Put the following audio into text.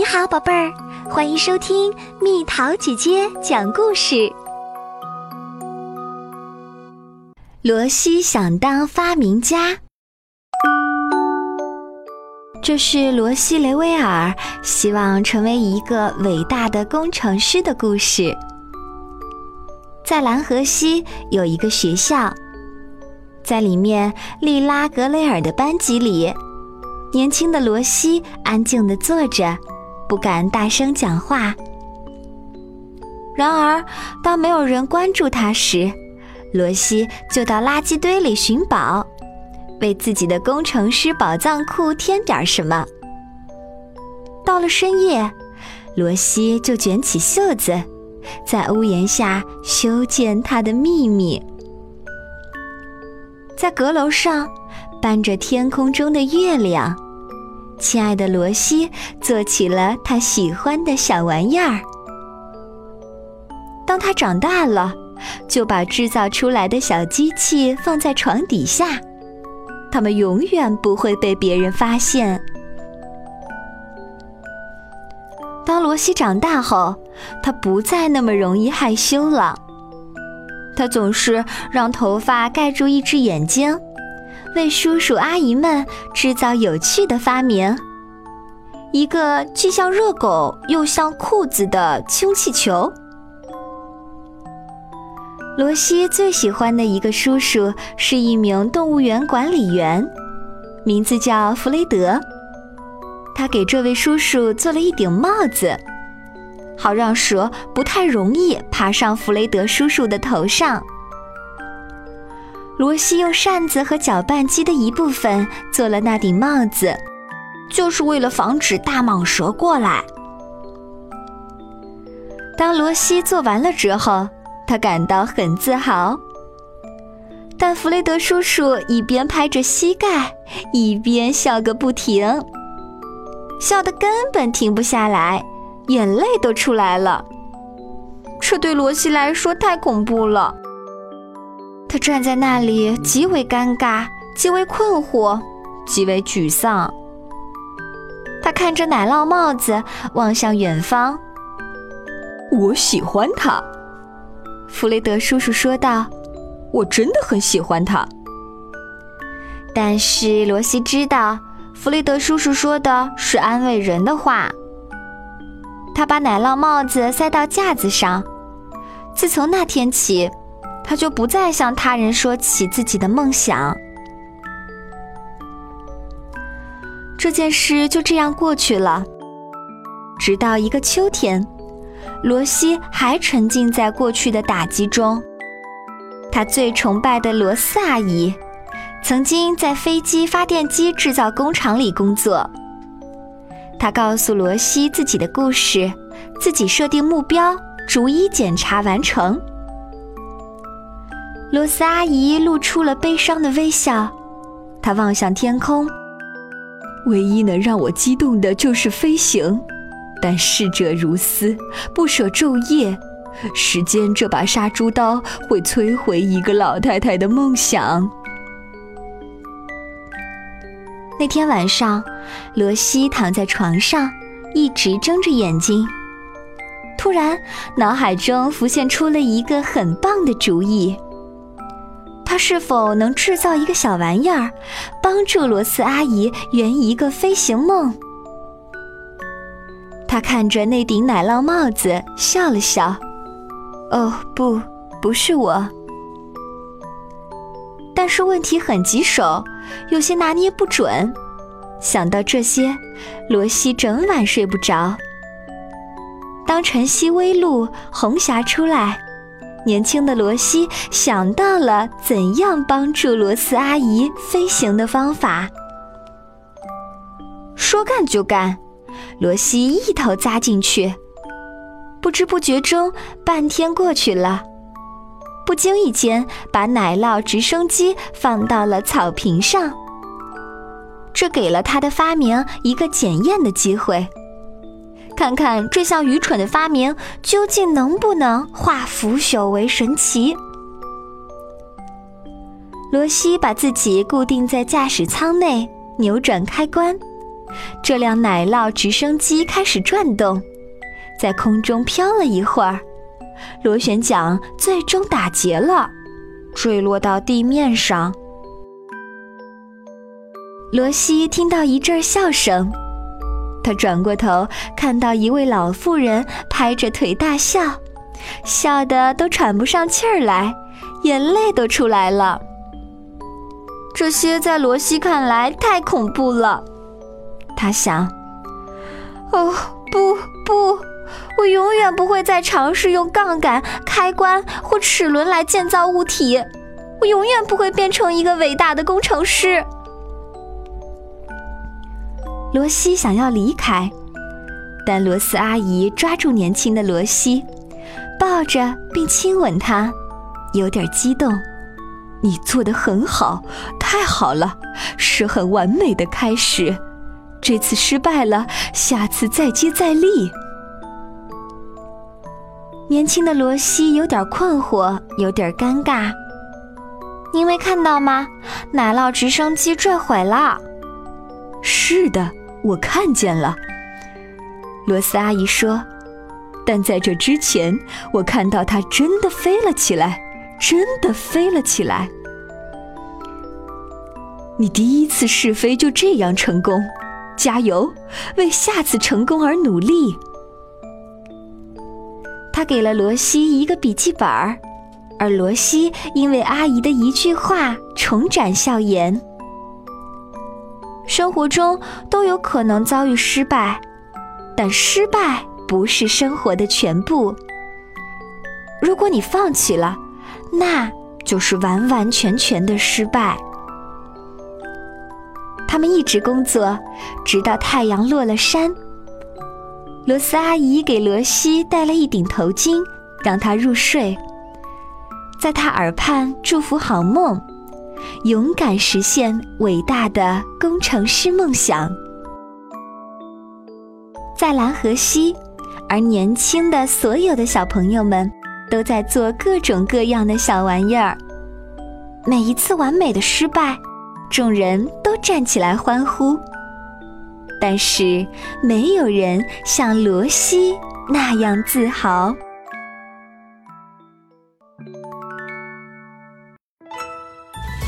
你好，宝贝儿，欢迎收听蜜桃姐姐讲故事。罗西想当发明家，这是罗西·雷威尔希望成为一个伟大的工程师的故事。在蓝河西有一个学校，在里面利拉格雷尔的班级里，年轻的罗西安静地坐着。不敢大声讲话。然而，当没有人关注他时，罗西就到垃圾堆里寻宝，为自己的工程师宝藏库添点什么。到了深夜，罗西就卷起袖子，在屋檐下修建他的秘密。在阁楼上，伴着天空中的月亮。亲爱的罗西做起了他喜欢的小玩意儿。当他长大了，就把制造出来的小机器放在床底下，他们永远不会被别人发现。当罗西长大后，他不再那么容易害羞了。他总是让头发盖住一只眼睛。为叔叔阿姨们制造有趣的发明，一个既像热狗又像裤子的氢气球。罗西最喜欢的一个叔叔是一名动物园管理员，名字叫弗雷德。他给这位叔叔做了一顶帽子，好让蛇不太容易爬上弗雷德叔叔的头上。罗西用扇子和搅拌机的一部分做了那顶帽子，就是为了防止大蟒蛇过来。当罗西做完了之后，他感到很自豪。但弗雷德叔叔一边拍着膝盖，一边笑个不停，笑得根本停不下来，眼泪都出来了。这对罗西来说太恐怖了。他站在那里，极为尴尬，极为困惑，极为沮丧。他看着奶酪帽子，望向远方。我喜欢他，弗雷德叔叔说道：“我真的很喜欢他。”但是罗西知道，弗雷德叔叔说的是安慰人的话。他把奶酪帽子塞到架子上。自从那天起。他就不再向他人说起自己的梦想。这件事就这样过去了。直到一个秋天，罗西还沉浸在过去的打击中。他最崇拜的罗斯阿姨，曾经在飞机发电机制造工厂里工作。他告诉罗西自己的故事，自己设定目标，逐一检查完成。罗斯阿姨露出了悲伤的微笑，她望向天空。唯一能让我激动的就是飞行，但逝者如斯，不舍昼夜。时间这把杀猪刀会摧毁一个老太太的梦想。那天晚上，罗西躺在床上，一直睁着眼睛。突然，脑海中浮现出了一个很棒的主意。是否能制造一个小玩意儿，帮助罗斯阿姨圆一个飞行梦？他看着那顶奶酪帽子，笑了笑。哦，不，不是我。但是问题很棘手，有些拿捏不准。想到这些，罗西整晚睡不着。当晨曦微露，红霞出来。年轻的罗西想到了怎样帮助罗斯阿姨飞行的方法。说干就干，罗西一头扎进去。不知不觉中，半天过去了。不经意间，把奶酪直升机放到了草坪上。这给了他的发明一个检验的机会。看看这项愚蠢的发明究竟能不能化腐朽为神奇？罗西把自己固定在驾驶舱内，扭转开关，这辆奶酪直升机开始转动，在空中飘了一会儿，螺旋桨最终打结了，坠落到地面上。罗西听到一阵笑声，他转过头，看到一位老妇人拍着腿大笑，笑得都喘不上气儿来，眼泪都出来了。这些在罗西看来太恐怖了，他想：“哦，不不，我永远不会再尝试用杠杆、开关或齿轮来建造物体，我永远不会变成一个伟大的工程师。”罗西想要离开，但罗斯阿姨抓住年轻的罗西，抱着并亲吻他，有点激动。你做的很好，太好了，是很完美的开始。这次失败了，下次再接再厉。年轻的罗西有点困惑，有点尴尬。您没看到吗？奶酪直升机坠毁了。是的。我看见了，罗斯阿姨说。但在这之前，我看到它真的飞了起来，真的飞了起来。你第一次试飞就这样成功，加油，为下次成功而努力。他给了罗西一个笔记本儿，而罗西因为阿姨的一句话重展笑颜。生活中都有可能遭遇失败，但失败不是生活的全部。如果你放弃了，那就是完完全全的失败。他们一直工作，直到太阳落了山。罗斯阿姨给罗西戴了一顶头巾，让他入睡，在他耳畔祝福好梦。勇敢实现伟大的工程师梦想，在蓝河西，而年轻的所有的小朋友们都在做各种各样的小玩意儿。每一次完美的失败，众人都站起来欢呼，但是没有人像罗西那样自豪。